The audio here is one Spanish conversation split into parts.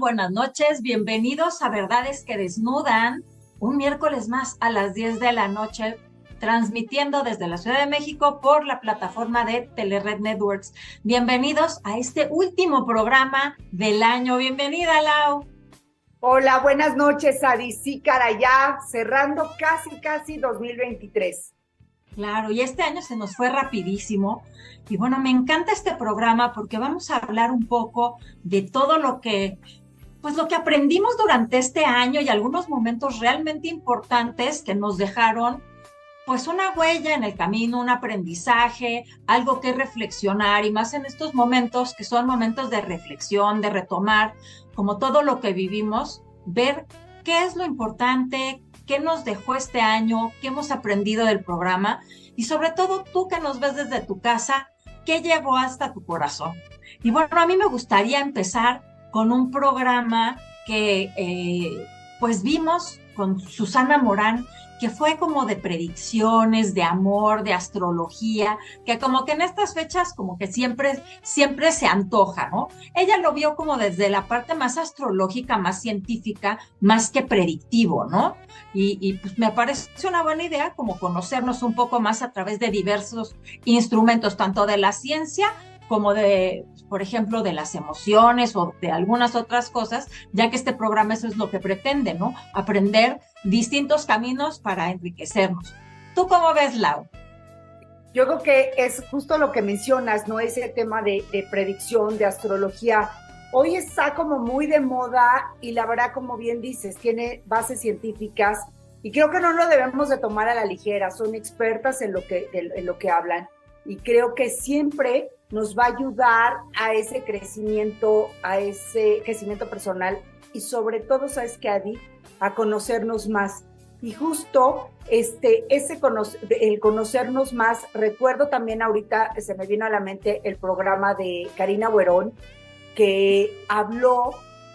Buenas noches, bienvenidos a Verdades que Desnudan, un miércoles más a las 10 de la noche, transmitiendo desde la Ciudad de México por la plataforma de Telered Networks. Bienvenidos a este último programa del año. Bienvenida, Lau. Hola, buenas noches, Adi. Sí, cara, ya cerrando casi, casi 2023. Claro, y este año se nos fue rapidísimo. Y bueno, me encanta este programa porque vamos a hablar un poco de todo lo que pues lo que aprendimos durante este año y algunos momentos realmente importantes que nos dejaron pues una huella en el camino, un aprendizaje, algo que reflexionar y más en estos momentos que son momentos de reflexión, de retomar como todo lo que vivimos, ver qué es lo importante, qué nos dejó este año, qué hemos aprendido del programa y sobre todo tú que nos ves desde tu casa, qué llegó hasta tu corazón. Y bueno, a mí me gustaría empezar con un programa que eh, pues vimos con Susana Morán, que fue como de predicciones, de amor, de astrología, que como que en estas fechas como que siempre, siempre se antoja, ¿no? Ella lo vio como desde la parte más astrológica, más científica, más que predictivo, ¿no? Y, pues me parece una buena idea como conocernos un poco más a través de diversos instrumentos, tanto de la ciencia como de, por ejemplo, de las emociones o de algunas otras cosas, ya que este programa eso es lo que pretende, ¿no? Aprender distintos caminos para enriquecernos. ¿Tú cómo ves, Lau? Yo creo que es justo lo que mencionas, ¿no? Ese tema de, de predicción, de astrología. Hoy está como muy de moda y la verdad, como bien dices, tiene bases científicas y creo que no lo debemos de tomar a la ligera. Son expertas en lo que, en lo que hablan y creo que siempre nos va a ayudar a ese crecimiento, a ese crecimiento personal y sobre todo, ¿sabes qué, Adi? A conocernos más. Y justo este, ese el conocernos más, recuerdo también ahorita, se me vino a la mente el programa de Karina Buerón, que habló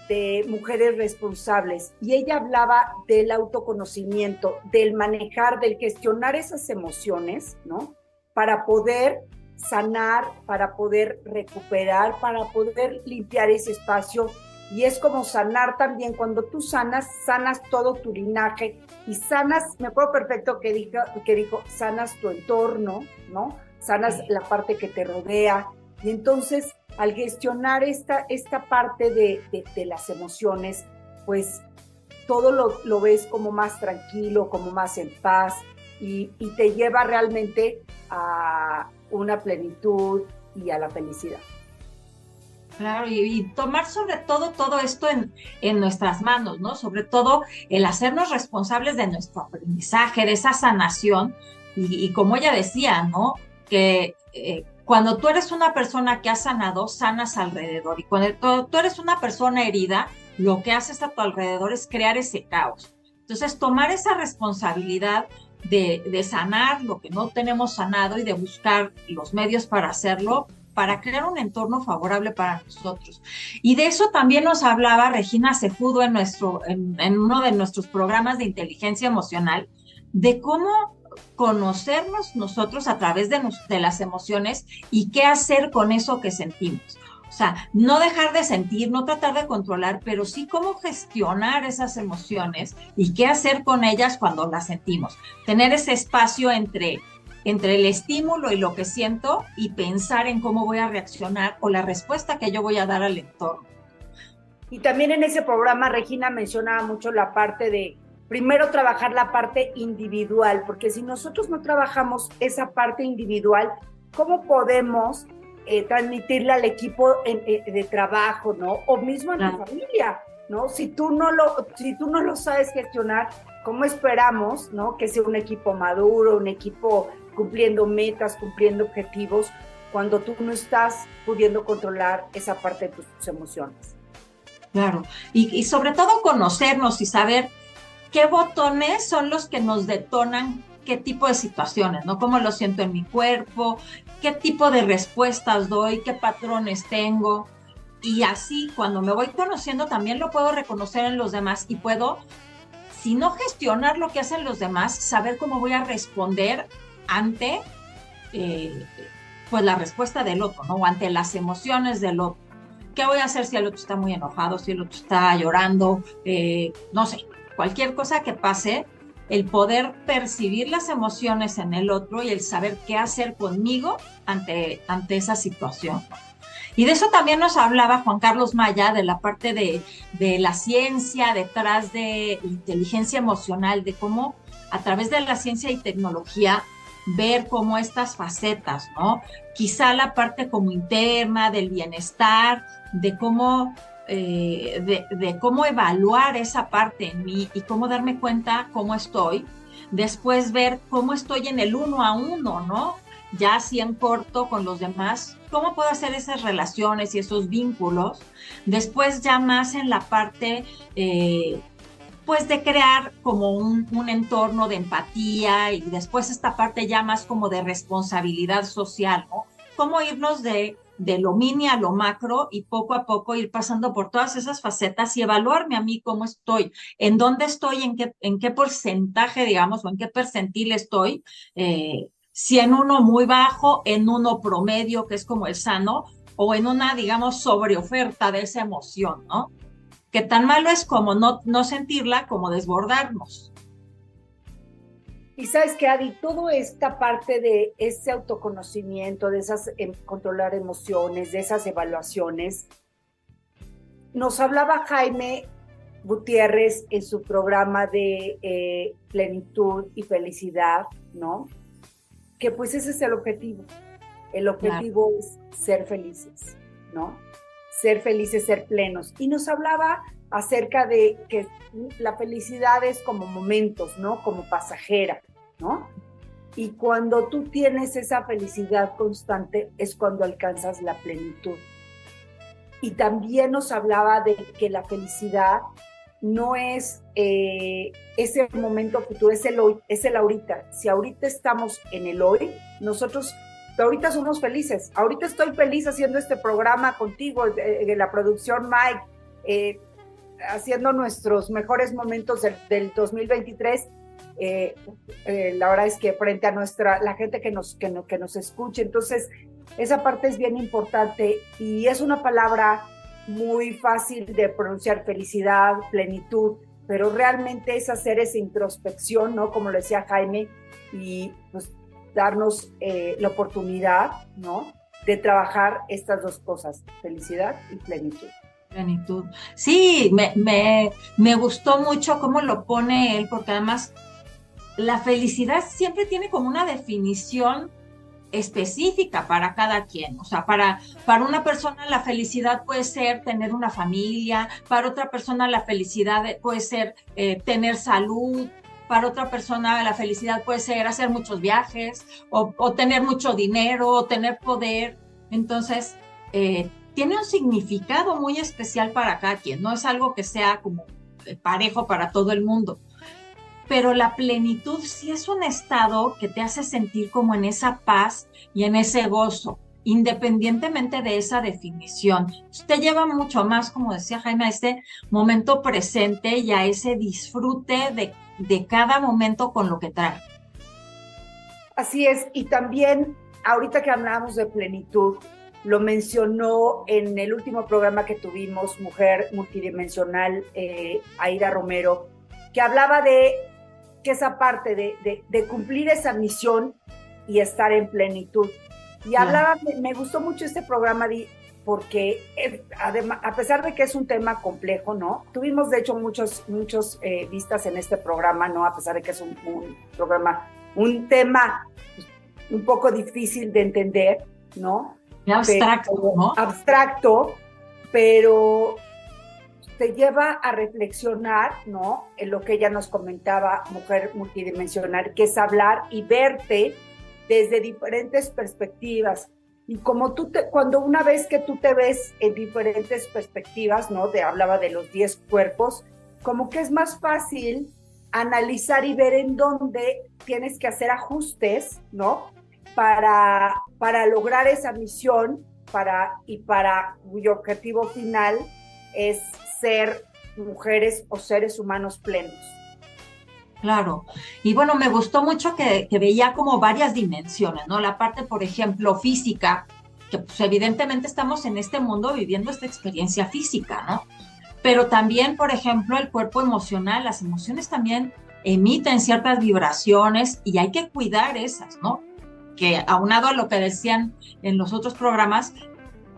de mujeres responsables y ella hablaba del autoconocimiento, del manejar, del gestionar esas emociones, ¿no? Para poder sanar, para poder recuperar, para poder limpiar ese espacio. Y es como sanar también, cuando tú sanas, sanas todo tu linaje y sanas, me acuerdo perfecto que dijo, que dijo sanas tu entorno, ¿no? Sanas la parte que te rodea. Y entonces, al gestionar esta, esta parte de, de, las emociones, pues todo lo, lo, ves como más tranquilo, como más en paz y, y te lleva realmente a, una plenitud y a la felicidad. Claro, y, tomar sobre todo todo esto en, en, nuestras manos, ¿no? Sobre todo el hacernos responsables de nuestro aprendizaje, de esa sanación. Y, como ella decía, ¿no? Que eh, cuando tú eres una persona que ha sanado, sanas alrededor. Y cuando tú eres una persona herida, lo que haces a tu alrededor es crear ese caos. Entonces, tomar esa responsabilidad de, sanar lo que no tenemos sanado y de buscar los medios para hacerlo, para crear un entorno favorable para nosotros. Y de eso también nos hablaba Regina Cefudo en, nuestro, en, uno de nuestros programas de inteligencia emocional, de cómo conocernos nosotros a través de, de las emociones y qué hacer con eso que sentimos. O sea, no dejar de sentir, no tratar de controlar, pero sí cómo gestionar esas emociones y qué hacer con ellas cuando las sentimos. Tener ese espacio entre entre el estímulo y lo que siento y pensar en cómo voy a reaccionar o la respuesta que yo voy a dar al entorno. Y también en ese programa Regina mencionaba mucho la parte de primero trabajar la parte individual, porque si nosotros no trabajamos esa parte individual, ¿cómo podemos eh, transmitirle al equipo eh, de trabajo, ¿no? O mismo a la familia, ¿no? Si tú no lo, si tú no lo sabes gestionar, ¿cómo esperamos, ¿no? Que sea un equipo maduro, un equipo cumpliendo metas, cumpliendo objetivos, cuando tú no estás pudiendo controlar esa parte de tus, emociones. Claro, y, y, sobre todo conocernos y saber qué botones son los que nos detonan qué tipo de situaciones, ¿no? Cómo lo siento en mi cuerpo, qué tipo de respuestas doy, qué patrones tengo. Y así, cuando me voy conociendo, también lo puedo reconocer en los demás y puedo, si no gestionar lo que hacen los demás, saber cómo voy a responder ante eh, pues la respuesta del otro, ¿no? O ante las emociones del otro. ¿Qué voy a hacer si el otro está muy enojado, si el otro está llorando? Eh, no sé, cualquier cosa que pase, el poder percibir las emociones en el otro y el saber qué hacer conmigo ante, ante esa situación. Y de eso también nos hablaba Juan Carlos Maya, de la parte de, de la ciencia detrás de inteligencia emocional, de cómo a través de la ciencia y tecnología ver cómo estas facetas, ¿no? Quizá la parte como interna del bienestar, de cómo, eh, de, cómo evaluar esa parte en mí y cómo darme cuenta cómo estoy. Después ver cómo estoy en el uno a uno, ¿no? Ya así en corto con los demás, cómo puedo hacer esas relaciones y esos vínculos. Después ya más en la parte eh, pues de crear como un, entorno de empatía y después esta parte ya más como de responsabilidad social, ¿no? Cómo irnos de, de lo mini a lo macro y poco a poco ir pasando por todas esas facetas y evaluarme a mí cómo estoy, en dónde estoy, en qué, en qué porcentaje, digamos, o en qué percentil estoy, eh, si en uno muy bajo, en uno promedio, que es como el sano, o en una, digamos, sobreoferta de esa emoción, ¿no? que tan malo es como no, no sentirla, como desbordarnos. Y sabes que, Adi, toda esta parte de ese autoconocimiento, de esas em, controlar emociones, de esas evaluaciones, nos hablaba Jaime Gutiérrez en su programa de eh, plenitud y felicidad, ¿no? Que pues ese es el objetivo. El objetivo es ser felices, ¿no? ser felices, ser plenos. Y nos hablaba acerca de que la felicidad es como momentos, ¿no? Como pasajera, Y cuando tú tienes esa felicidad constante es cuando alcanzas la plenitud. Y también nos hablaba de que la felicidad no es eh, ese momento futuro, es el hoy, es el ahorita. Si ahorita estamos en el hoy, nosotros ahorita somos felices. Ahorita estoy feliz haciendo este programa contigo, de, la producción Mike, eh, haciendo nuestros mejores momentos del, 2023. Eh, eh, la verdad es que frente a nuestra, la gente que nos, que, que nos escuche, entonces esa parte es bien importante y es una palabra muy fácil de pronunciar, felicidad, plenitud, pero realmente es hacer esa introspección, ¿no? Como lo decía Jaime, y pues darnos eh, la oportunidad, ¿no? De trabajar estas dos cosas, felicidad y plenitud. Plenitud. Sí, me, me, me gustó mucho cómo lo pone él, porque además la felicidad siempre tiene como una definición específica para cada quien. O sea, para, para una persona la felicidad puede ser tener una familia, para otra persona la felicidad puede ser eh, tener salud, para otra persona la felicidad puede ser hacer muchos viajes o, tener mucho dinero o tener poder. Entonces, eh, tiene un significado muy especial para cada quien, no es algo que sea como parejo para todo el mundo. Pero la plenitud sí es un estado que te hace sentir como en esa paz y en ese gozo independientemente de esa definición. Usted lleva mucho más, como decía Jaime, a este momento presente y a ese disfrute de, de cada momento con lo que trae. Así es, y también ahorita que hablamos de plenitud, lo mencionó en el último programa que tuvimos, Mujer Multidimensional, eh, Aida Romero, que hablaba de que esa parte de, de, de cumplir esa misión y estar en plenitud. Y hablaba, me, gustó mucho este programa porque eh, además, a pesar de que es un tema complejo, ¿no? Tuvimos de hecho muchos, muchos eh, vistas en este programa, ¿no? A pesar de que es un, programa, un tema pues, un poco difícil de entender, ¿no? abstracto, ¿no? Abstracto, pero te lleva a reflexionar, ¿no? En lo que ella nos comentaba, mujer multidimensional, que es hablar y verte desde diferentes perspectivas. Y como tú te, cuando una vez que tú te ves en diferentes perspectivas, ¿no? Te hablaba de los 10 cuerpos, como que es más fácil analizar y ver en dónde tienes que hacer ajustes, ¿no? Para, para lograr esa misión para, y para cuyo objetivo final es ser mujeres o seres humanos plenos. Claro. Y bueno, me gustó mucho que, veía como varias dimensiones, ¿no? La parte, por ejemplo, física, que pues evidentemente estamos en este mundo viviendo esta experiencia física, ¿no? Pero también, por ejemplo, el cuerpo emocional, las emociones también emiten ciertas vibraciones y hay que cuidar esas, ¿no? Que aunado a lo que decían en los otros programas,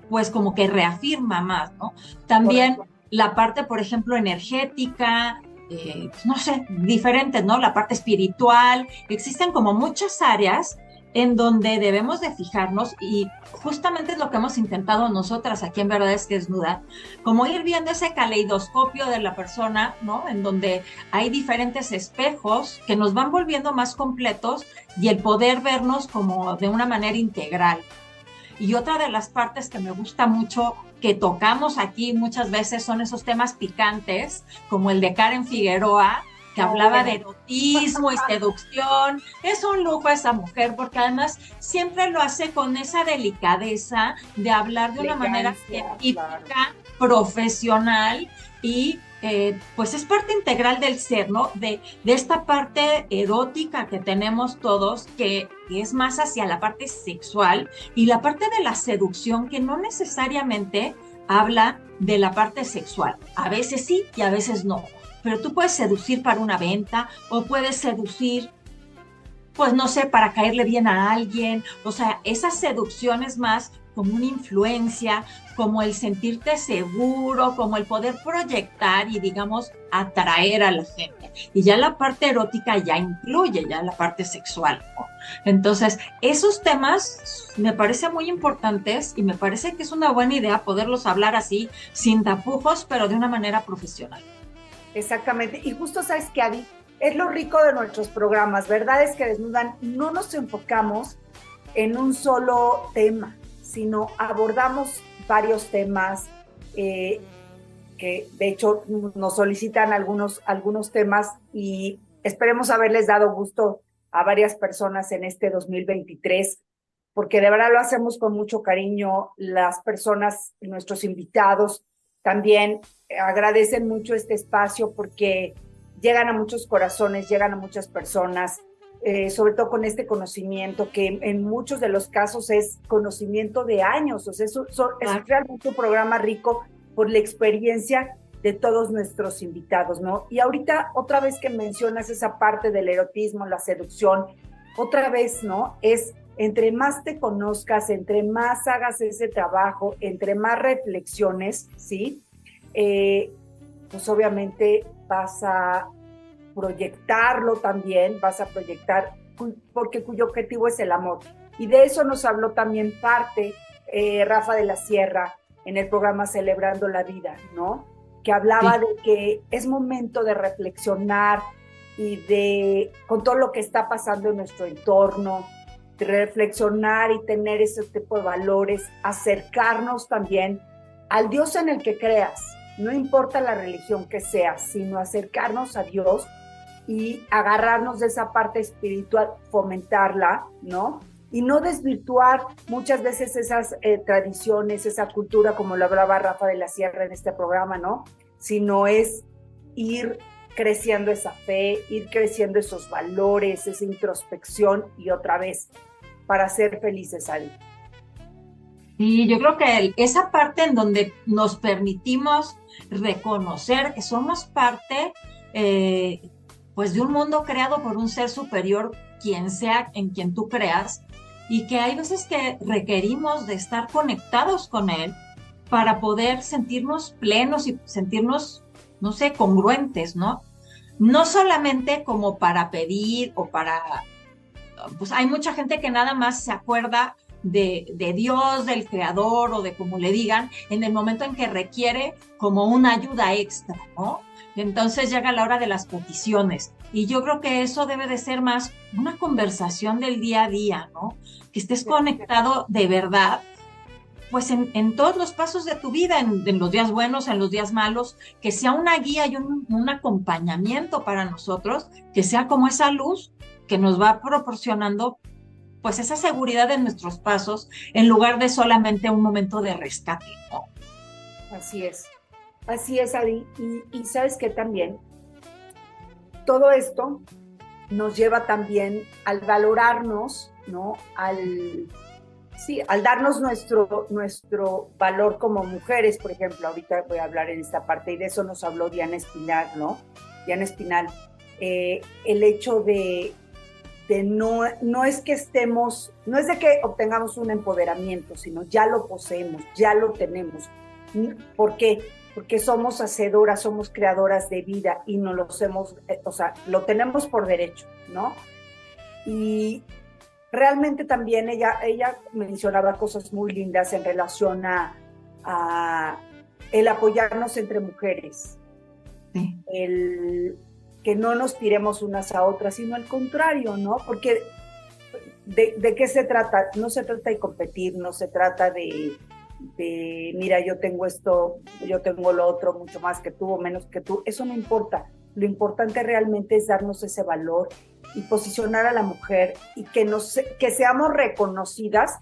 pues como que reafirma más, ¿no? También la parte, por ejemplo, energética, eh, no sé, diferentes, ¿no? La parte espiritual, existen como muchas áreas en donde debemos de fijarnos y justamente es lo que hemos intentado nosotras aquí en Verdad es que Desnuda, como ir viendo ese caleidoscopio de la persona, ¿no? En donde hay diferentes espejos que nos van volviendo más completos y el poder vernos como de una manera integral. Y otra de las partes que me gusta mucho que tocamos aquí muchas veces son esos temas picantes, como el de Karen Figueroa, que hablaba de erotismo y seducción. Es un lujo esa mujer porque además siempre lo hace con esa delicadeza de hablar de una manera científica, profesional y eh, pues es parte integral del ser, ¿no? De, de, esta parte erótica que tenemos todos, que, es más hacia la parte sexual y la parte de la seducción que no necesariamente habla de la parte sexual. A veces sí y a veces no. Pero tú puedes seducir para una venta o puedes seducir pues no sé, para caerle bien a alguien. O sea, esa seducción es más como una influencia, como el sentirte seguro, como el poder proyectar y digamos atraer a la gente. Y ya la parte erótica ya incluye ya la parte sexual. Entonces, esos temas me parecen muy importantes y me parece que es una buena idea poderlos hablar así, sin tapujos, pero de una manera profesional. Exactamente. Y justo sabes que, Adi, es lo rico de nuestros programas, ¿verdad? Es que desnudan, no nos enfocamos en un solo tema sino abordamos varios temas eh, que de hecho nos solicitan algunos, algunos temas y esperemos haberles dado gusto a varias personas en este 2023, porque de verdad lo hacemos con mucho cariño. Las personas, nuestros invitados, también agradecen mucho este espacio porque llegan a muchos corazones, llegan a muchas personas eh, sobre todo con este conocimiento que en muchos de los casos es conocimiento de años, o sea, es, es realmente un programa rico por la experiencia de todos nuestros invitados, ¿no? Y ahorita otra vez que mencionas esa parte del erotismo, la seducción, otra vez, ¿no? Es entre más te conozcas, entre más hagas ese trabajo, entre más reflexiones, ¿sí? Eh, pues obviamente vas a proyectarlo también, vas a proyectar, porque cuyo objetivo es el amor. Y de eso nos habló también parte eh, Rafa de la Sierra en el programa Celebrando la Vida, ¿no? Que hablaba de que es momento de reflexionar y de, con todo lo que está pasando en nuestro entorno, de reflexionar y tener ese tipo de valores, acercarnos también al Dios en el que creas, no importa la religión que sea, sino acercarnos a Dios y agarrarnos de esa parte espiritual, fomentarla, ¿no? Y no desvirtuar muchas veces esas eh, tradiciones, esa cultura, como lo hablaba Rafa de la Sierra en este programa, ¿no? Sino es ir creciendo esa fe, ir creciendo esos valores, esa introspección y otra vez para ser felices ahí. Y yo creo que esa parte en donde nos permitimos reconocer que somos parte eh, pues de un mundo creado por un ser superior quien sea en quien tú creas y que hay veces que requerimos de estar conectados con él para poder sentirnos plenos y sentirnos, no sé, congruentes, ¿no? No solamente como para pedir o para, pues hay mucha gente que nada más se acuerda de, de, Dios, del Creador o de como le digan, en el momento en que requiere como una ayuda extra, ¿no? Entonces llega la hora de las peticiones. Y yo creo que eso debe de ser más una conversación del día a día, ¿no? Que estés conectado de verdad, pues en, todos los pasos de tu vida, en, los días buenos, en los días malos, que sea una guía y un, un acompañamiento para nosotros, que sea como esa luz que nos va proporcionando pues esa seguridad en nuestros pasos en lugar de solamente un momento de rescate. Así es, así es, Adi. Y, sabes que también todo esto nos lleva también al valorarnos, ¿no? Al, sí, al darnos nuestro, nuestro valor como mujeres, por ejemplo, ahorita voy a hablar en esta parte y de eso nos habló Diana Espinal, ¿no? Diana Espinal, eh, el hecho de, no, no es que estemos, no es de que obtengamos un empoderamiento, sino ya lo poseemos, ya lo tenemos. ¿Por qué? Porque somos hacedoras, somos creadoras de vida y no lo hacemos, eh, o sea, lo tenemos por derecho, ¿no? Y realmente también ella, ella mencionaba cosas muy lindas en relación a, el apoyarnos entre mujeres, el que no nos tiremos unas a otras, sino al contrario, ¿no? Porque de, qué se trata? No se trata de competir, no se trata de, de, mira, yo tengo esto, yo tengo lo otro, mucho más que tú o menos que tú, eso no importa. Lo importante realmente es darnos ese valor y posicionar a la mujer y que, nos, que seamos reconocidas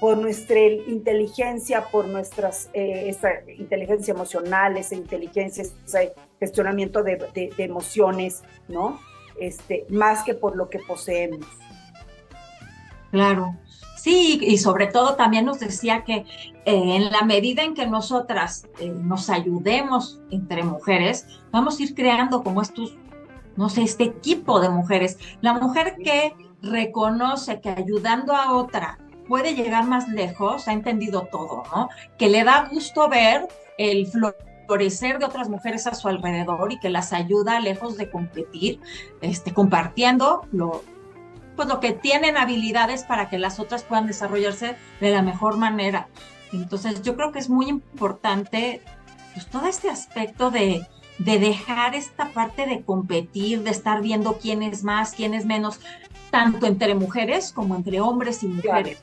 por nuestra inteligencia, por nuestras eh, inteligencia emocional, esa inteligencia, ese gestionamiento de, emociones, ¿no? Este, más que por lo que poseemos. Claro. Sí, y sobre todo también nos decía que eh, en la medida en que nosotras eh, nos ayudemos entre mujeres, vamos a ir creando como estos, no sé, este equipo de mujeres. La mujer que reconoce que ayudando a otra puede llegar más lejos, ha entendido todo, ¿no? Que le da gusto ver el florecer de otras mujeres a su alrededor y que las ayuda lejos de competir, este, compartiendo lo, pues lo que tienen habilidades para que las otras puedan desarrollarse de la mejor manera. Entonces yo creo que es muy importante pues, todo este aspecto de, de dejar esta parte de competir, de estar viendo quién es más, quién es menos, tanto entre mujeres como entre hombres y mujeres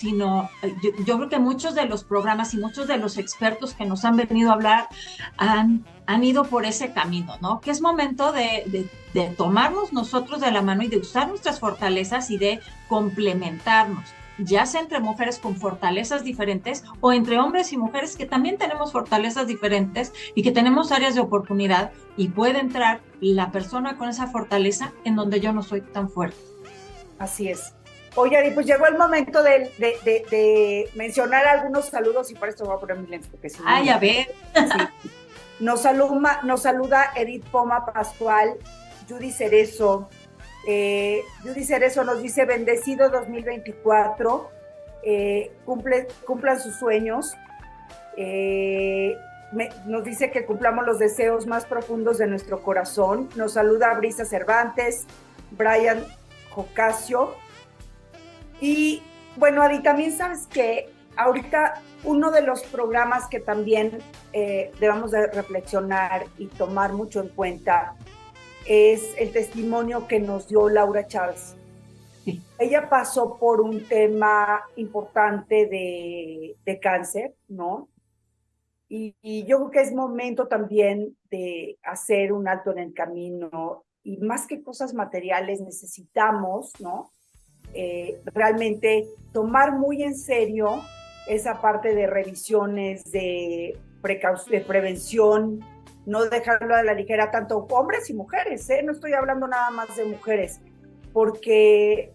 sino eh, yo, creo que muchos de los programas y muchos de los expertos que nos han venido a hablar han, han ido por ese camino, ¿no? Que es momento de, de, tomarnos nosotros de la mano y de usar nuestras fortalezas y de complementarnos ya sea entre mujeres con fortalezas diferentes o entre hombres y mujeres que también tenemos fortalezas diferentes y que tenemos áreas de oportunidad y puede entrar la persona con esa fortaleza en donde yo no soy tan fuerte. Así es. Oye, pues llegó el momento de, mencionar algunos saludos y por esto voy a poner mi lente. Porque si Ay, a ver. Nos, saluda, nos saluda Edith Poma Pascual, Judy Cerezo. Eh, Judy Cerezo nos dice, bendecido 2024, eh, cumple, cumplan sus sueños. Eh, nos dice que cumplamos los deseos más profundos de nuestro corazón. Nos saluda Brisa Cervantes, Brian Jocasio, y bueno, Adi, también sabes que ahorita uno de los programas que también eh, debemos de reflexionar y tomar mucho en cuenta es el testimonio que nos dio Laura Chávez. Ella pasó por un tema importante de, cáncer, ¿no? Y, y, yo creo que es momento también de hacer un alto en el camino y más que cosas materiales necesitamos, ¿no? Eh, realmente tomar muy en serio esa parte de revisiones, de, de prevención, no dejarlo a la ligera, tanto hombres y mujeres, ¿eh? no estoy hablando nada más de mujeres, porque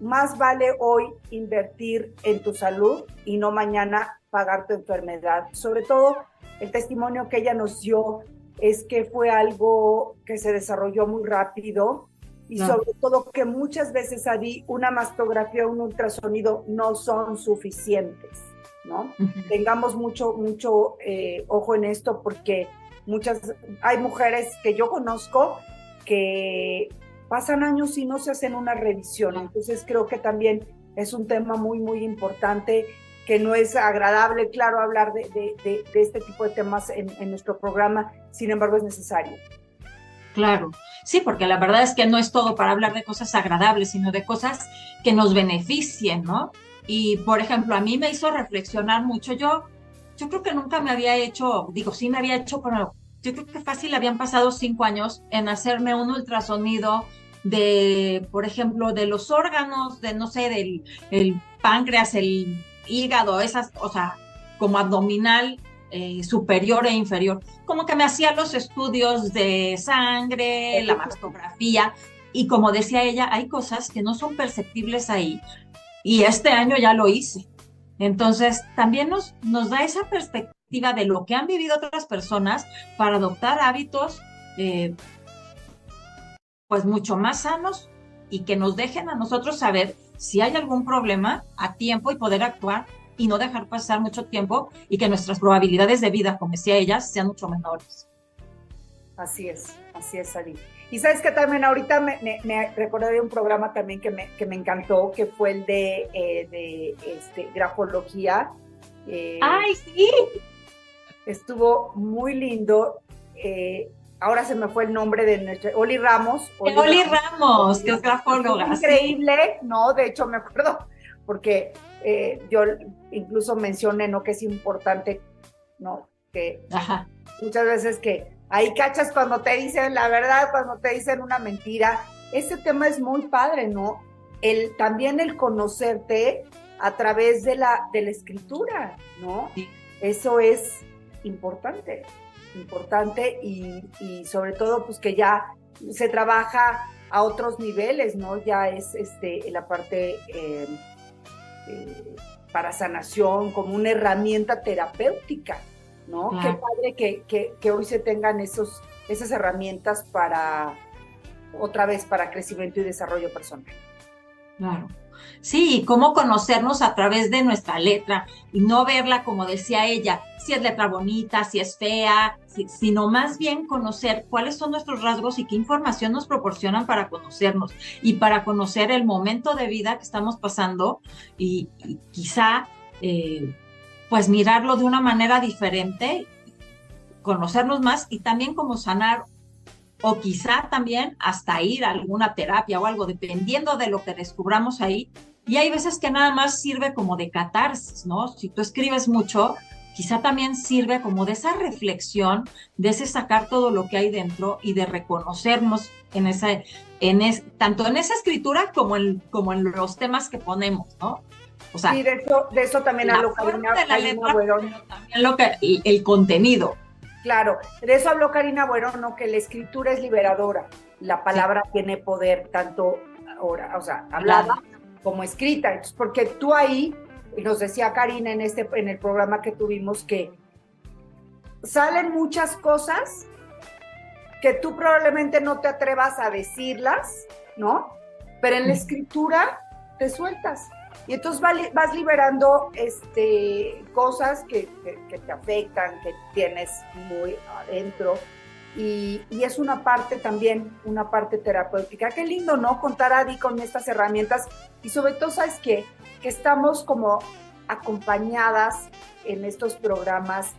más vale hoy invertir en tu salud y no mañana pagar tu enfermedad. Sobre todo, el testimonio que ella nos dio es que fue algo que se desarrolló muy rápido, y sobre todo que muchas veces, Adi, una mastografía o un ultrasonido no son suficientes, ¿no? Tengamos mucho, mucho eh, ojo en esto porque muchas, hay mujeres que yo conozco que pasan años y no se hacen una revisión, entonces creo que también es un tema muy, muy importante que no es agradable, claro, hablar de, de, de, este tipo de temas en, en nuestro programa, sin embargo es necesario. Claro, sí, porque la verdad es que no es todo para hablar de cosas agradables, sino de cosas que nos beneficien, ¿no? Y, por ejemplo, a mí me hizo reflexionar mucho. Yo, yo creo que nunca me había hecho, digo, sí me había hecho, pero yo creo que fácil habían pasado cinco años en hacerme un ultrasonido de, por ejemplo, de los órganos, de, no sé, del el páncreas, el hígado, esas, o sea, como abdominal eh, superior e inferior. Como que me hacía los estudios de sangre, la mastografía, y como decía ella, hay cosas que no son perceptibles ahí. Y este año ya lo hice. Entonces, también nos, nos da esa perspectiva de lo que han vivido otras personas para adoptar hábitos eh, pues mucho más sanos y que nos dejen a nosotros saber si hay algún problema a tiempo y poder actuar y no dejar pasar mucho tiempo y que nuestras probabilidades de vida, como decía ella, sean mucho menores. Así es, así es, Ari. Y sabes que también ahorita me, me, recordé de un programa también que me, que me encantó, que fue el de, eh, de este, grafología. Eh, ¡Ay, sí! Estuvo muy lindo. Eh, ahora se me fue el nombre de nuestra, Oli Ramos. Oli, Ramos, que es grafóloga. Increíble, ¿no? De hecho, me acuerdo, porque eh, yo incluso mencioné, ¿no? Que es importante, ¿no? Que muchas veces que ahí cachas cuando te dicen la verdad, cuando te dicen una mentira. Este tema es muy padre, ¿no? El, también el conocerte a través de la, de la escritura, ¿no? Eso es importante importante y, sobre todo pues que ya se trabaja a otros niveles, ¿no? Ya es este, la parte eh, eh, para sanación como una herramienta terapéutica, ¿no? Qué padre que, que, hoy se tengan esos, esas herramientas para, otra vez, para crecimiento y desarrollo personal. Claro. Sí, cómo conocernos a través de nuestra letra y no verla como decía ella, si es letra bonita, si es fea, sino más bien conocer cuáles son nuestros rasgos y qué información nos proporcionan para conocernos y para conocer el momento de vida que estamos pasando y, quizá eh, pues mirarlo de una manera diferente, conocernos más y también como sanar o quizá también hasta ir a alguna terapia o algo, dependiendo de lo que descubramos ahí. Y hay veces que nada más sirve como de catarsis, ¿no? Si tú escribes mucho, quizá también sirve como de esa reflexión, de ese sacar todo lo que hay dentro y de reconocernos en esa, en es, tanto en esa escritura como en, como en los temas que ponemos, ¿no? O sea, sí, de eso, de eso también hablo También lo que, el contenido, Claro, de eso habló Karina Bueno, que la escritura es liberadora. La palabra tiene poder, tanto ahora, o sea, hablada como escrita. porque tú ahí, y nos decía Karina en, este, en el programa que tuvimos, que salen muchas cosas que tú probablemente no te atrevas a decirlas, ¿no? Pero en la escritura te sueltas. Y entonces vas liberando este, cosas que, te afectan, que tienes muy adentro. Y, es una parte también, una parte terapéutica. Qué lindo, ¿no? Contar a Adi con estas herramientas. Y sobre todo, ¿sabes qué? Que estamos como acompañadas en estos programas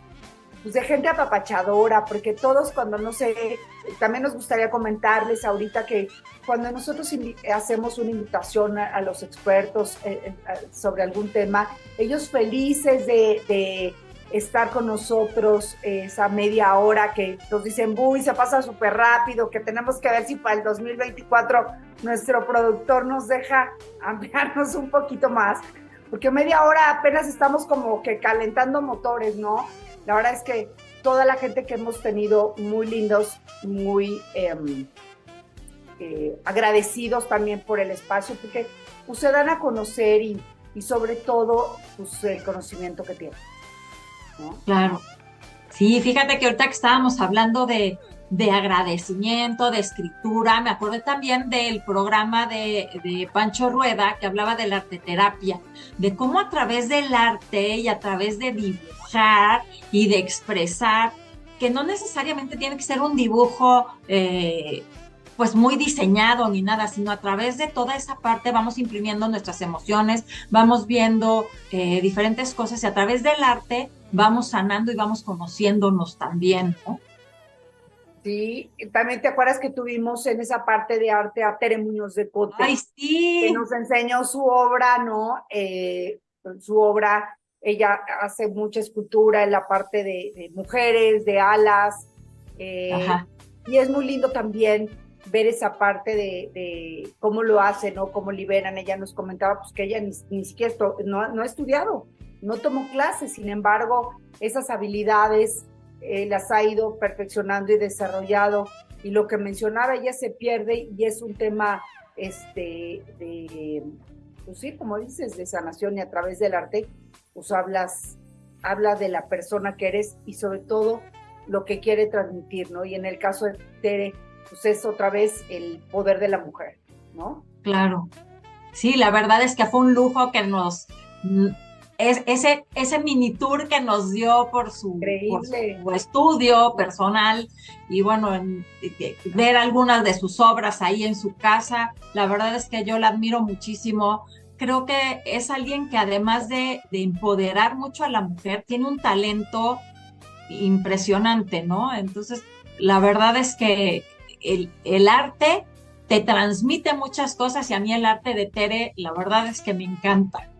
pues de gente apapachadora, porque todos cuando no sé, también nos gustaría comentarles ahorita que cuando nosotros hacemos una invitación a, los expertos eh, eh, sobre algún tema, ellos felices de, estar con nosotros esa media hora que nos dicen, uy, se pasa súper rápido, que tenemos que ver si para el 2024 nuestro productor nos deja ampliarnos un poquito más, porque media hora apenas estamos como que calentando motores, ¿no? La verdad es que toda la gente que hemos tenido muy lindos, muy em, eh, agradecidos también por el espacio, porque pues, se dan a conocer y, sobre todo pues, el conocimiento que tienen. Claro. Sí, fíjate que ahorita que estábamos hablando de, de agradecimiento, de escritura. Me acordé también del programa de, de, Pancho Rueda que hablaba de la arteterapia, de cómo a través del arte y a través de dibujar y de expresar, que no necesariamente tiene que ser un dibujo eh, pues muy diseñado ni nada, sino a través de toda esa parte vamos imprimiendo nuestras emociones, vamos viendo eh, diferentes cosas y a través del arte vamos sanando y vamos conociéndonos también, ¿no? Sí, también te acuerdas que tuvimos en esa parte de arte a Tere Muñoz de Cote, Ay, sí. que nos enseñó su obra, ¿no? Eh, su obra, ella hace mucha escultura en la parte de, mujeres, de alas, eh, y es muy lindo también ver esa parte de, cómo lo hacen, ¿no? Cómo liberan. Ella nos comentaba pues que ella ni, siquiera no, no ha estudiado, no tomó clases, sin embargo, esas habilidades eh, las ha ido perfeccionando y desarrollado. Y lo que mencionaba, ella se pierde y es un tema, este, de, pues sí, como dices, de sanación y a través del arte, pues hablas, habla de la persona que eres y sobre todo lo que quiere transmitir, ¿no? Y en el caso de Tere, pues es otra vez el poder de la mujer, ¿no? Claro. Sí, la verdad es que fue un lujo que nos es, ese, ese mini tour que nos dio por su, estudio personal y bueno, ver algunas de sus obras ahí en su casa, la verdad es que yo la admiro muchísimo. Creo que es alguien que además de, de empoderar mucho a la mujer, tiene un talento impresionante, ¿no? Entonces, la verdad es que el, el arte te transmite muchas cosas y a mí el arte de Tere, la verdad es que me encanta.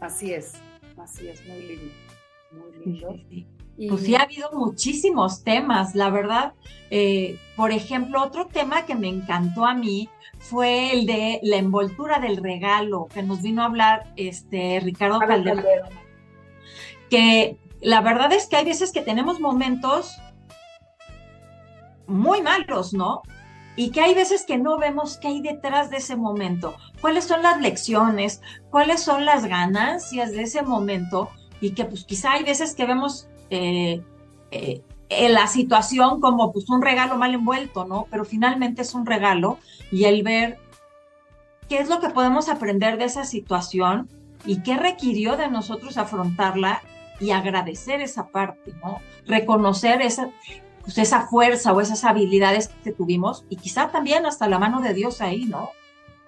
Así es. Así es, muy lindo. Muy lindo. Pues sí, ha habido muchísimos temas, la verdad. Eh, por ejemplo, otro tema que me encantó a mí fue el de la envoltura del regalo, que nos vino a hablar este Ricardo Calderón. Que la verdad es que hay veces que tenemos momentos muy malos, ¿no? y que hay veces que no vemos qué hay detrás de ese momento, cuáles son las lecciones, cuáles son las ganancias de ese momento y que pues quizá hay veces que vemos eh, eh, la situación como pues un regalo mal envuelto, ¿no? Pero finalmente es un regalo y el ver qué es lo que podemos aprender de esa situación y qué requirió de nosotros afrontarla y agradecer esa parte, ¿no? Reconocer esa, pues esa fuerza o esas habilidades que tuvimos y quizá también hasta la mano de Dios ahí, ¿no?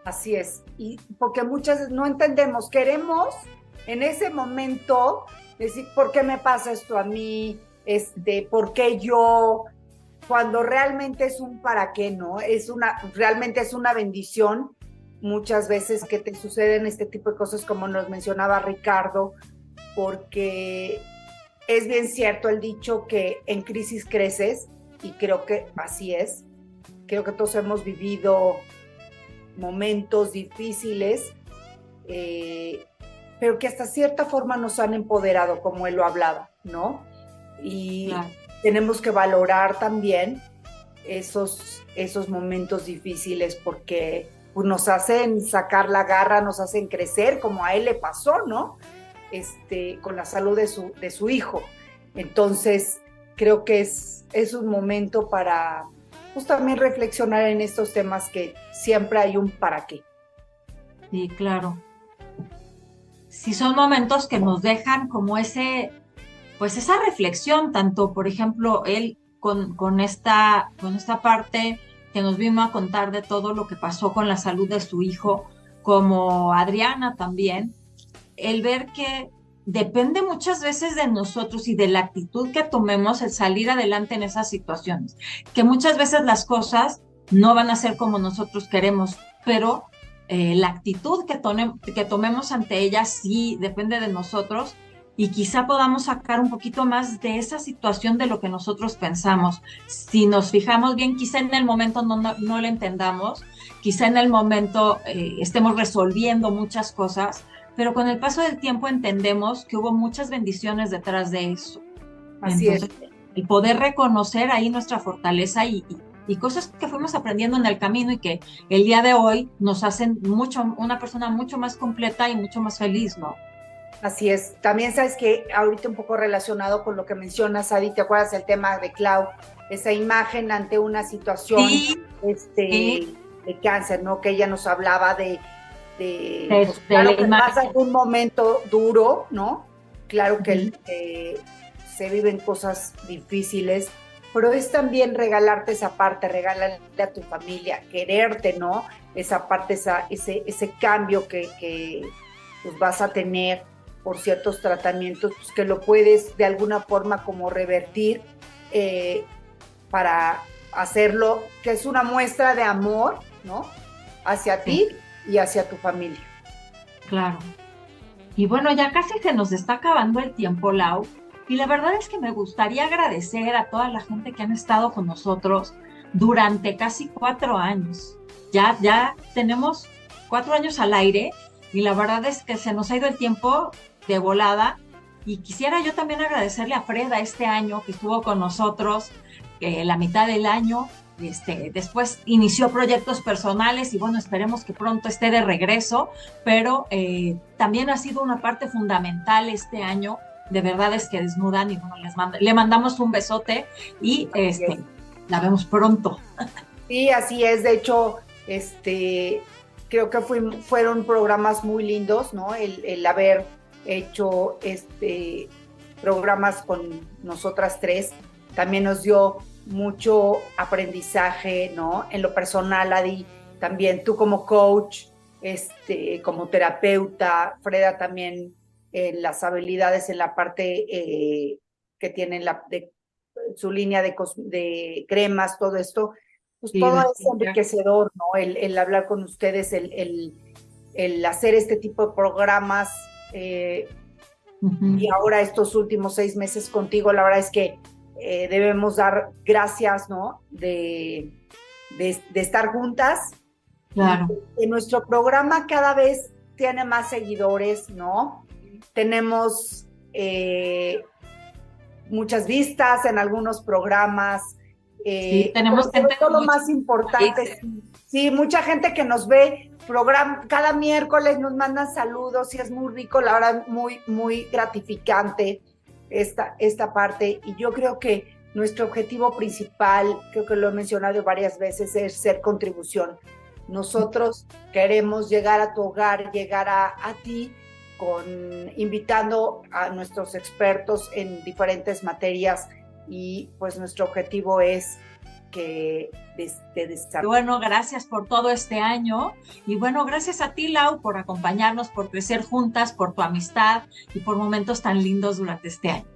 Así es, y porque muchas no entendemos, queremos en ese momento decir, ¿por qué me pasa esto a mí? Este, ¿por qué yo? Cuando realmente es un para qué, ¿no? Es una, realmente es una bendición muchas veces que te suceden este tipo de cosas como nos mencionaba Ricardo, porque es bien cierto el dicho que en crisis creces y creo que así es. Creo que todos hemos vivido momentos difíciles, eh, pero que hasta cierta forma nos han empoderado, como él lo hablaba, ¿no? Y tenemos que valorar también esos, esos momentos difíciles porque pues, nos hacen sacar la garra, nos hacen crecer, como a él le pasó, ¿no? este, con la salud de su, de su hijo. Entonces, creo que es, es un momento para pues, también reflexionar en estos temas que siempre hay un para qué. Sí, claro. Sí, son momentos que nos dejan como ese, pues esa reflexión, tanto, por ejemplo, él con, con, esta, con esta parte que nos vino a contar de todo lo que pasó con la salud de su hijo, como Adriana también, el ver que depende muchas veces de nosotros y de la actitud que tomemos el salir adelante en esas situaciones, que muchas veces las cosas no van a ser como nosotros queremos, pero eh, la actitud que, que tomemos ante ellas sí depende de nosotros y quizá podamos sacar un poquito más de esa situación de lo que nosotros pensamos. Si nos fijamos bien, quizá en el momento no, no, lo entendamos, quizá en el momento eh, estemos resolviendo muchas cosas, pero con el paso del tiempo entendemos que hubo muchas bendiciones detrás de eso. Así es. El poder reconocer ahí nuestra fortaleza y, y, cosas que fuimos aprendiendo en el camino y que el día de hoy nos hacen mucho, una persona mucho más completa y mucho más feliz, ¿no? Así es. También sabes que ahorita un poco relacionado con lo que mencionas, Adi, ¿te acuerdas el tema de Clau? Esa imagen ante una situación este, de cáncer, ¿no? Que ella nos hablaba de, de, pues, claro que pasa un momento duro, ¿no? Claro que se viven cosas difíciles, pero es también regalarte esa parte, regalarle a tu familia, quererte, ¿no? Esa parte, esa, ese, ese cambio que, que pues, vas a tener por ciertos tratamientos, pues que lo puedes de alguna forma como revertir eh, para hacerlo, que es una muestra de amor, ¿no? Hacia ti y hacia tu familia. Claro. Y bueno, ya casi se nos está acabando el tiempo, Lau. Y la verdad es que me gustaría agradecer a toda la gente que han estado con nosotros durante casi cuatro años. Ya, ya tenemos cuatro años al aire y la verdad es que se nos ha ido el tiempo de volada. Y quisiera yo también agradecerle a Freda este año que estuvo con nosotros eh, la mitad del año. Este, después inició proyectos personales y bueno, esperemos que pronto esté de regreso, pero eh, también ha sido una parte fundamental este año. De verdad es que desnudan y bueno, les le mandamos un besote y este, la vemos pronto. Sí, así es. De hecho, este, creo que fueron programas muy lindos, ¿no? El, el haber hecho este, programas con nosotras tres, también nos dio mucho aprendizaje, ¿no? En lo personal, Adi, también tú como coach, este, como terapeuta, Freda también en las habilidades en la parte eh, que tiene la, de, su línea de, de, cremas, todo esto, pues todo es enriquecedor, ¿no? El, el, hablar con ustedes, el, el, el hacer este tipo de programas eh, y ahora estos últimos seis meses contigo, la verdad es que eh, debemos dar gracias, ¿no? De, de, estar juntas. Claro. En nuestro programa cada vez tiene más seguidores, ¿no? Tenemos eh, muchas vistas en algunos programas. sí, tenemos gente. Todo lo más importante. Sí, mucha gente que nos ve programa, cada miércoles nos mandan saludos y es muy rico, la verdad, muy, muy gratificante esta, esta parte. Y yo creo que nuestro objetivo principal, creo que lo he mencionado varias veces, es ser contribución. Nosotros queremos llegar a tu hogar, llegar a, a ti, con invitando a nuestros expertos en diferentes materias y pues nuestro objetivo es que Bueno, gracias por todo este año y bueno, gracias a ti, Lau, por acompañarnos, por crecer juntas, por tu amistad y por momentos tan lindos durante este año.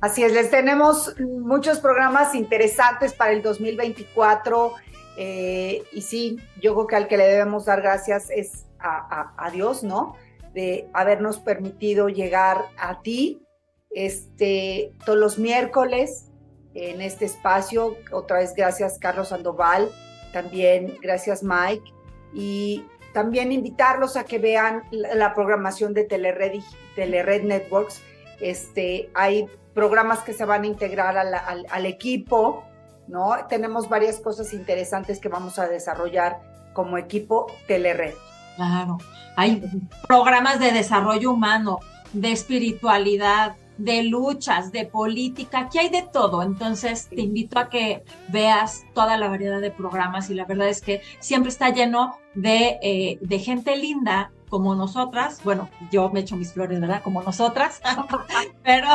Así es, les tenemos muchos programas interesantes para el 2024 eh, y sí, yo creo que al que le debemos dar gracias es a, Dios, ¿no? De habernos permitido llegar a ti este, todos los miércoles en este espacio. Otra vez gracias Carlos Sandoval, también gracias Mike y también invitarlos a que vean la, programación de Telered, Telered Networks. Este, hay programas que se van a integrar al, al, equipo, ¿no? Tenemos varias cosas interesantes que vamos a desarrollar como equipo Telered. Claro, hay programas de desarrollo humano, de espiritualidad, de luchas, de política, aquí hay de todo. Entonces te invito a que veas toda la variedad de programas y la verdad es que siempre está lleno de, eh, de gente linda como nosotras. Bueno, yo me echo mis flores, ¿verdad? Como nosotras, pero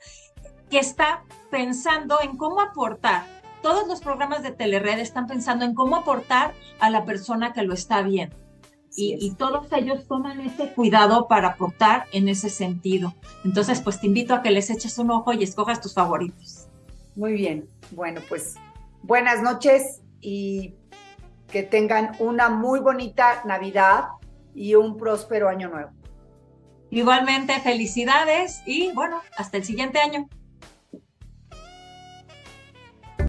que está pensando en cómo aportar. Todos los programas de Telered están pensando en cómo aportar a la persona que lo está viendo y, todos ellos toman ese cuidado para aportar en ese sentido. Entonces, pues te invito a que les eches un ojo y escojas tus favoritos. Muy bien, bueno, pues buenas noches y que tengan una muy bonita Navidad y un próspero año nuevo. Igualmente, felicidades y bueno, hasta el siguiente año.